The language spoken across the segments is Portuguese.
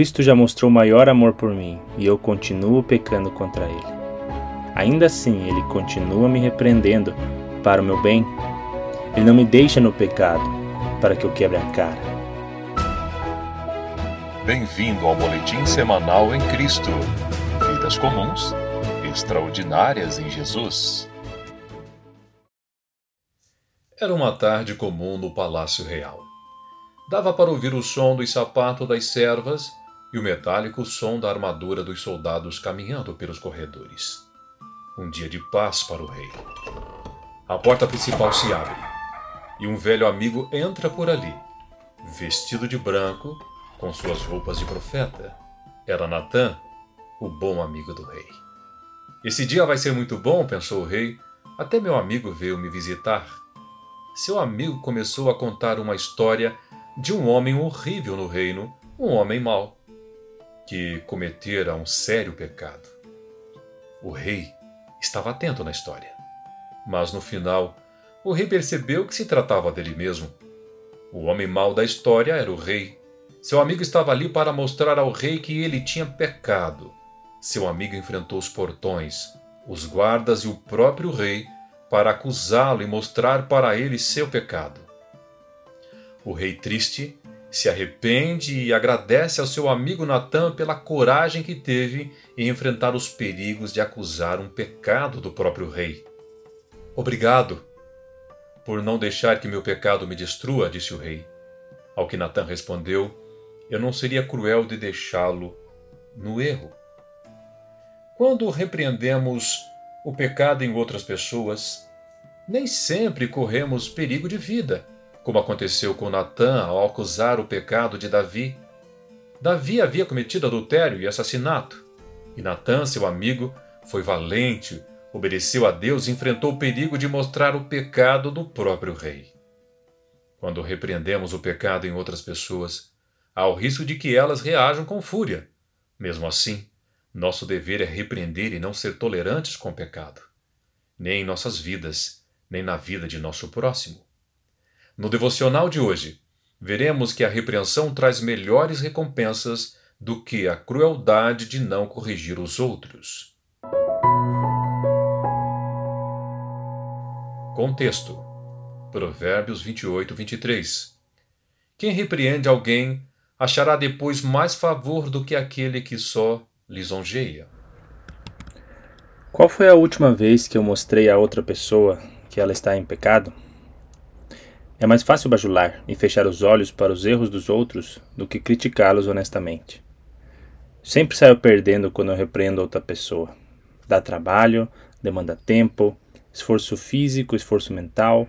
Cristo já mostrou maior amor por mim e eu continuo pecando contra ele. Ainda assim, ele continua me repreendendo para o meu bem. Ele não me deixa no pecado para que eu quebre a cara. Bem-vindo ao Boletim Semanal em Cristo. Vidas comuns, extraordinárias em Jesus. Era uma tarde comum no Palácio Real. Dava para ouvir o som dos sapatos das servas e o metálico som da armadura dos soldados caminhando pelos corredores. Um dia de paz para o rei. A porta principal se abre e um velho amigo entra por ali, vestido de branco, com suas roupas de profeta. Era Natã, o bom amigo do rei. Esse dia vai ser muito bom, pensou o rei. Até meu amigo veio me visitar seu amigo começou a contar uma história de um homem horrível no reino, um homem mau, que cometera um sério pecado. O rei estava atento na história, mas no final o rei percebeu que se tratava dele mesmo. O homem mau da história era o rei. Seu amigo estava ali para mostrar ao rei que ele tinha pecado. Seu amigo enfrentou os portões, os guardas e o próprio rei para acusá-lo e mostrar para ele seu pecado. O rei triste se arrepende e agradece ao seu amigo Natã pela coragem que teve em enfrentar os perigos de acusar um pecado do próprio rei. Obrigado por não deixar que meu pecado me destrua, disse o rei. Ao que Natã respondeu: Eu não seria cruel de deixá-lo no erro. Quando repreendemos o pecado em outras pessoas, nem sempre corremos perigo de vida, como aconteceu com Natã ao acusar o pecado de Davi. Davi havia cometido adultério e assassinato, e Natã, seu amigo, foi valente, obedeceu a Deus e enfrentou o perigo de mostrar o pecado do próprio rei. Quando repreendemos o pecado em outras pessoas, há o risco de que elas reajam com fúria. Mesmo assim, nosso dever é repreender e não ser tolerantes com o pecado, nem em nossas vidas, nem na vida de nosso próximo. No devocional de hoje, veremos que a repreensão traz melhores recompensas do que a crueldade de não corrigir os outros. Contexto: Provérbios 28, 23. Quem repreende alguém achará depois mais favor do que aquele que só lisonjeia. Qual foi a última vez que eu mostrei a outra pessoa que ela está em pecado? É mais fácil bajular e fechar os olhos para os erros dos outros do que criticá-los honestamente. Sempre saio perdendo quando eu repreendo outra pessoa. Dá trabalho, demanda tempo, esforço físico, esforço mental,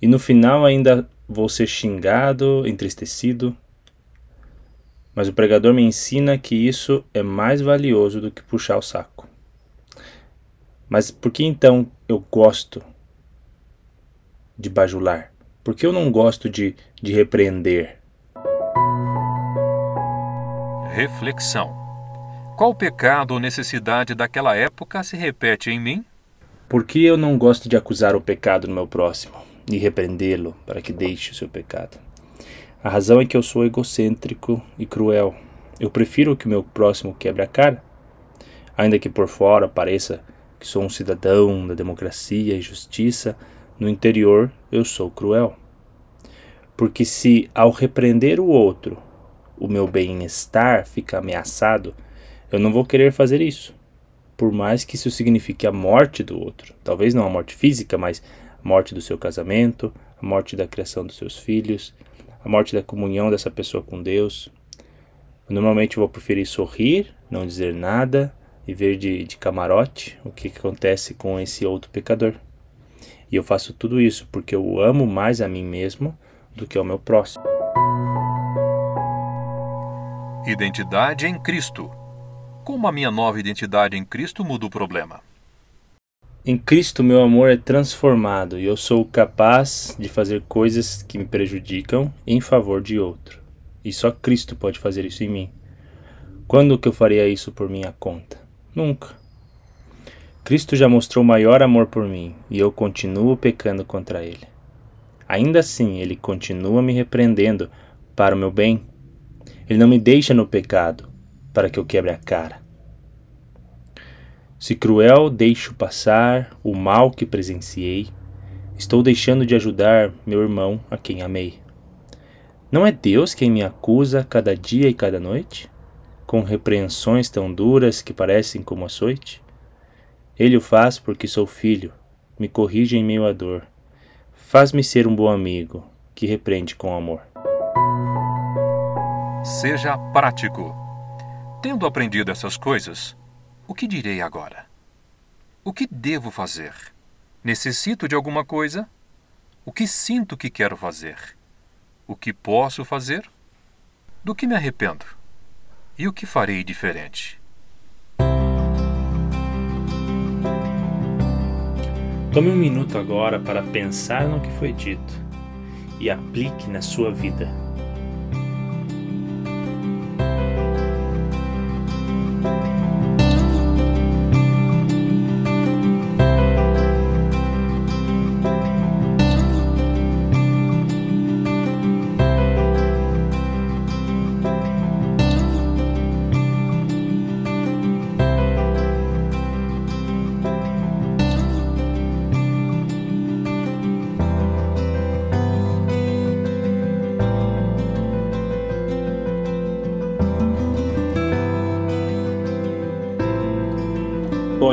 e no final ainda vou ser xingado, entristecido mas o pregador me ensina que isso é mais valioso do que puxar o saco. Mas por que então eu gosto de bajular? Por que eu não gosto de, de repreender? Reflexão: Qual pecado ou necessidade daquela época se repete em mim? Por que eu não gosto de acusar o pecado no meu próximo e repreendê-lo para que deixe o seu pecado? A razão é que eu sou egocêntrico e cruel. Eu prefiro que o meu próximo quebre a cara, ainda que por fora pareça que sou um cidadão da democracia e justiça, no interior eu sou cruel. Porque se ao repreender o outro o meu bem-estar fica ameaçado, eu não vou querer fazer isso. Por mais que isso signifique a morte do outro, talvez não a morte física, mas a morte do seu casamento, a morte da criação dos seus filhos, a morte da comunhão dessa pessoa com Deus. Eu normalmente vou preferir sorrir, não dizer nada e ver de, de camarote o que, acontece com esse outro pecador. E eu faço tudo isso porque eu amo mais a mim mesmo do que ao meu próximo. Identidade em Cristo. Como a minha nova identidade em Cristo muda o problema? Em Cristo, meu amor é transformado e eu sou capaz de fazer coisas que me prejudicam em favor de outro. E só Cristo pode fazer isso em mim. Quando que eu faria isso por minha conta? Nunca. Cristo já mostrou maior amor por mim e eu continuo pecando contra ele. Ainda assim, ele continua me repreendendo para o meu bem. Ele não me deixa no pecado para que eu quebre a cara. Se cruel deixo passar o mal que presenciei, estou deixando de ajudar meu irmão a quem amei. Não é Deus quem me acusa cada dia e cada noite, com repreensões tão duras que parecem como açoite? Ele o faz porque sou filho, me corrige em meio à dor. Faz-me ser um bom amigo, que repreende com amor. Seja prático. Tendo aprendido essas coisas, o que direi agora? O que devo fazer? Necessito de alguma coisa? O que sinto que quero fazer? O que posso fazer? Do que me arrependo? E o que farei diferente? Tome um minuto agora para pensar no que foi dito e aplique na sua vida.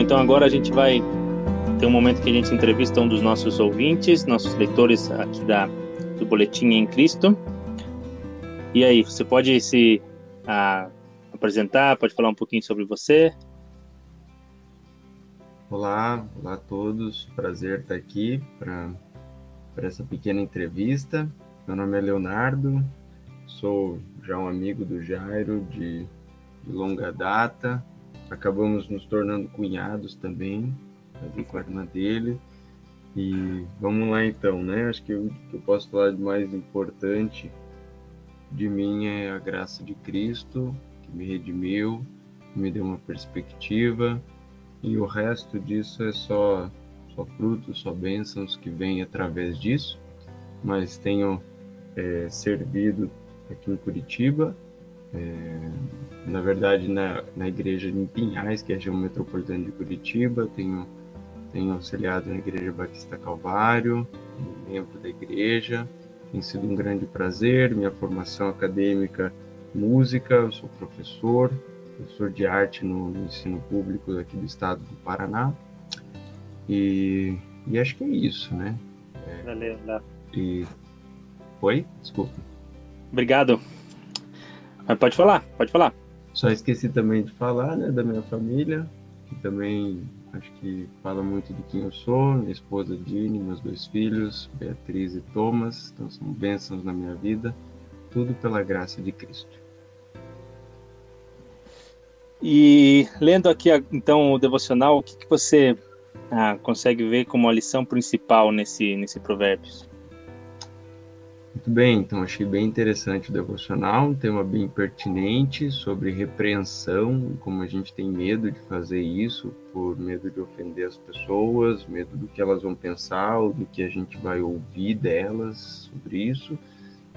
Então agora a gente vai ter um momento que a gente entrevista um dos nossos ouvintes, nossos leitores aqui da, do Boletim em Cristo. E aí, você pode se a, apresentar, pode falar um pouquinho sobre você? Olá, olá a todos, prazer estar aqui para essa pequena entrevista. Meu nome é Leonardo, sou já um amigo do Jairo de, de longa data, acabamos nos tornando cunhados também, com a irmã dele. E vamos lá então, né? Acho que o que eu posso falar de mais importante de mim é a graça de Cristo, que me redimiu, que me deu uma perspectiva, e o resto disso é só, só frutos, só bênçãos que vêm através disso. Mas tenho é, servido aqui em Curitiba, é, na verdade, na, na igreja em Pinhais, que é a região metropolitana de Curitiba, tenho, tenho auxiliado na Igreja Batista Calvário, membro da igreja, tem sido um grande prazer. Minha formação acadêmica, música, eu sou professor, professor de arte no, no ensino público aqui do estado do Paraná. E, e acho que é isso, né? É, Valeu, Léo. E... Oi? Desculpa. Obrigado. Mas pode falar, pode falar. Só esqueci também de falar, né, da minha família, que também acho que fala muito de quem eu sou, minha esposa Dini, meus dois filhos, Beatriz e Thomas, então são bênçãos na minha vida, tudo pela graça de Cristo. E lendo aqui então o devocional, o que, que você ah, consegue ver como a lição principal nesse, nesse Provérbios? Muito bem, então achei bem interessante o devocional, um tema bem pertinente sobre repreensão, como a gente tem medo de fazer isso, por medo de ofender as pessoas, medo do que elas vão pensar ou do que a gente vai ouvir delas sobre isso.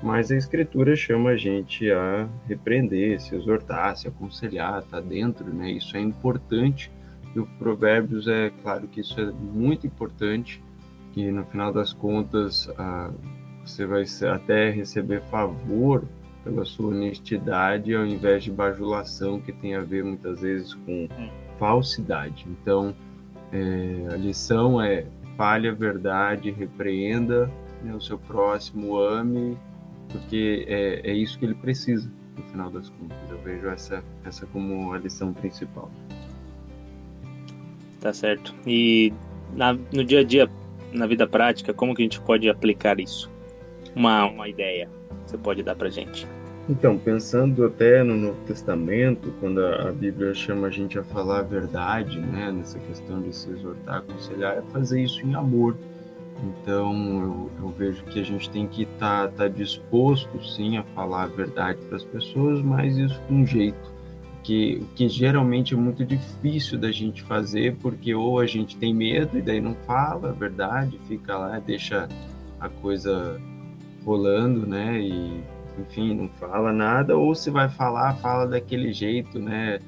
Mas a Escritura chama a gente a repreender, se exortar, se aconselhar, tá dentro, né? Isso é importante. E o Provérbios é claro que isso é muito importante, que no final das contas a você vai até receber favor pela sua honestidade ao invés de bajulação que tem a ver muitas vezes com hum. falsidade. Então, é, a lição é fale a verdade, repreenda né, o seu próximo, ame, porque é, é isso que ele precisa, no final das contas. Eu vejo essa, essa como a lição principal. Tá certo. E na, no dia a dia, na vida prática, como que a gente pode aplicar isso? Uma, uma ideia que você pode dar para gente? Então, pensando até no Novo Testamento, quando a Bíblia chama a gente a falar a verdade, né, nessa questão de se exortar, aconselhar, é fazer isso em amor. Então, eu, eu vejo que a gente tem que estar tá, tá disposto, sim, a falar a verdade para as pessoas, mas isso com jeito. Que, que geralmente é muito difícil da gente fazer, porque ou a gente tem medo e daí não fala a verdade, fica lá, deixa a coisa rolando, né? E enfim, não fala nada, ou se vai falar, fala daquele jeito, né?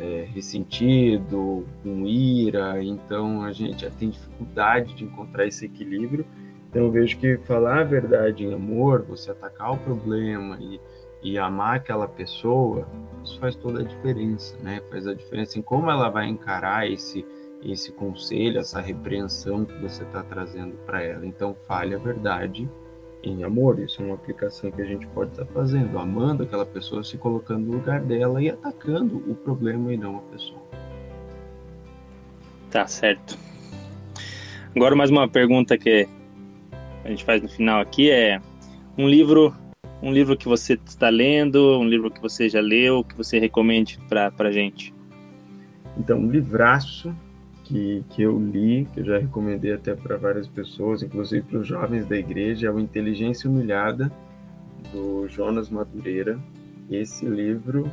É, ressentido, com ira, então a gente já tem dificuldade de encontrar esse equilíbrio. Então eu vejo que falar a verdade em amor, você atacar o problema e, e amar aquela pessoa, isso faz toda a diferença, né? Faz a diferença em como ela vai encarar esse esse conselho, essa repreensão que você está trazendo para ela. Então fale a verdade em amor. Isso é uma aplicação que a gente pode estar tá fazendo, amando aquela pessoa, se colocando no lugar dela e atacando o problema e não a pessoa. Tá certo. Agora mais uma pergunta que a gente faz no final aqui é um livro, um livro que você está lendo, um livro que você já leu, que você recomende para a gente. Então, um livraço que, que eu li, que eu já recomendei até para várias pessoas, inclusive para os jovens da igreja, é o Inteligência Humilhada, do Jonas Madureira. Esse livro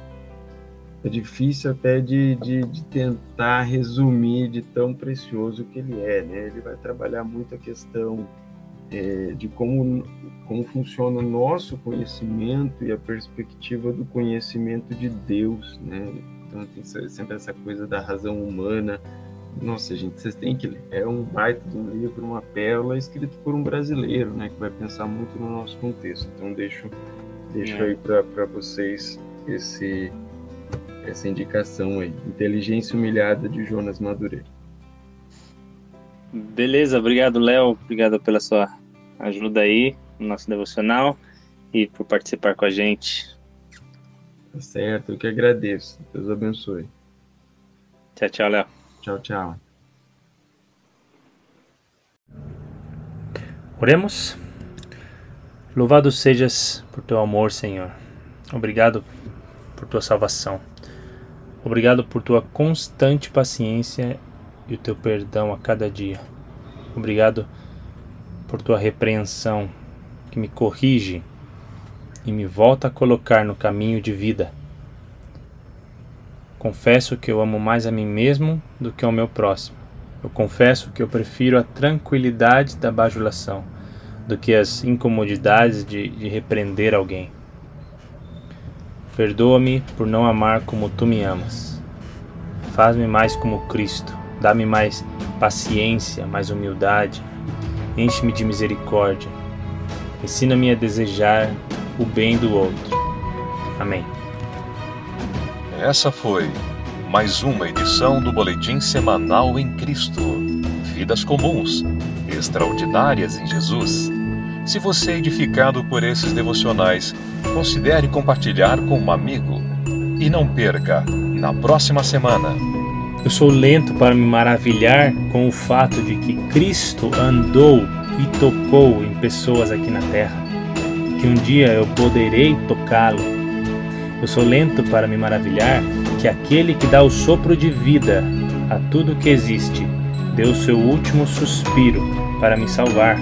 é difícil até de, de, de, tentar resumir de tão precioso que ele é. Né? Ele vai trabalhar muito a questão é, de como, como funciona o nosso conhecimento e a perspectiva do conhecimento de Deus. Né? Então tem sempre essa coisa da razão humana, nossa, gente, vocês têm que ler. É um baita de um livro, uma pérola, escrito por um brasileiro, né? Que vai pensar muito no nosso contexto. Então, deixo, deixo é. aí para vocês esse, essa indicação aí. Inteligência Humilhada, de Jonas Madureira. Beleza, obrigado, Léo. Obrigado pela sua ajuda aí no nosso devocional e por participar com a gente. Tá certo, eu que agradeço. Deus abençoe. Tchau, tchau, Léo. Tchau, tchau. Oremos. Louvado sejas por teu amor, Senhor. Obrigado por tua salvação. Obrigado por tua constante paciência e o teu perdão a cada dia. Obrigado por tua repreensão que me corrige e me volta a colocar no caminho de vida. Confesso que eu amo mais a mim mesmo do que ao meu próximo. Eu confesso que eu prefiro a tranquilidade da bajulação do que as incomodidades de, de repreender alguém. Perdoa-me por não amar como tu me amas. Faz-me mais como Cristo. Dá-me mais paciência, mais humildade. Enche-me de misericórdia. Ensina-me a desejar o bem do outro. Amém. Essa foi mais uma edição do Boletim Semanal em Cristo. Vidas comuns, extraordinárias em Jesus. Se você é edificado por esses devocionais, considere compartilhar com um amigo. E não perca, na próxima semana. Eu sou lento para me maravilhar com o fato de que Cristo andou e tocou em pessoas aqui na terra. Que um dia eu poderei tocá-lo eu sou lento para me maravilhar que aquele que dá o sopro de vida a tudo que existe deu seu último suspiro para me salvar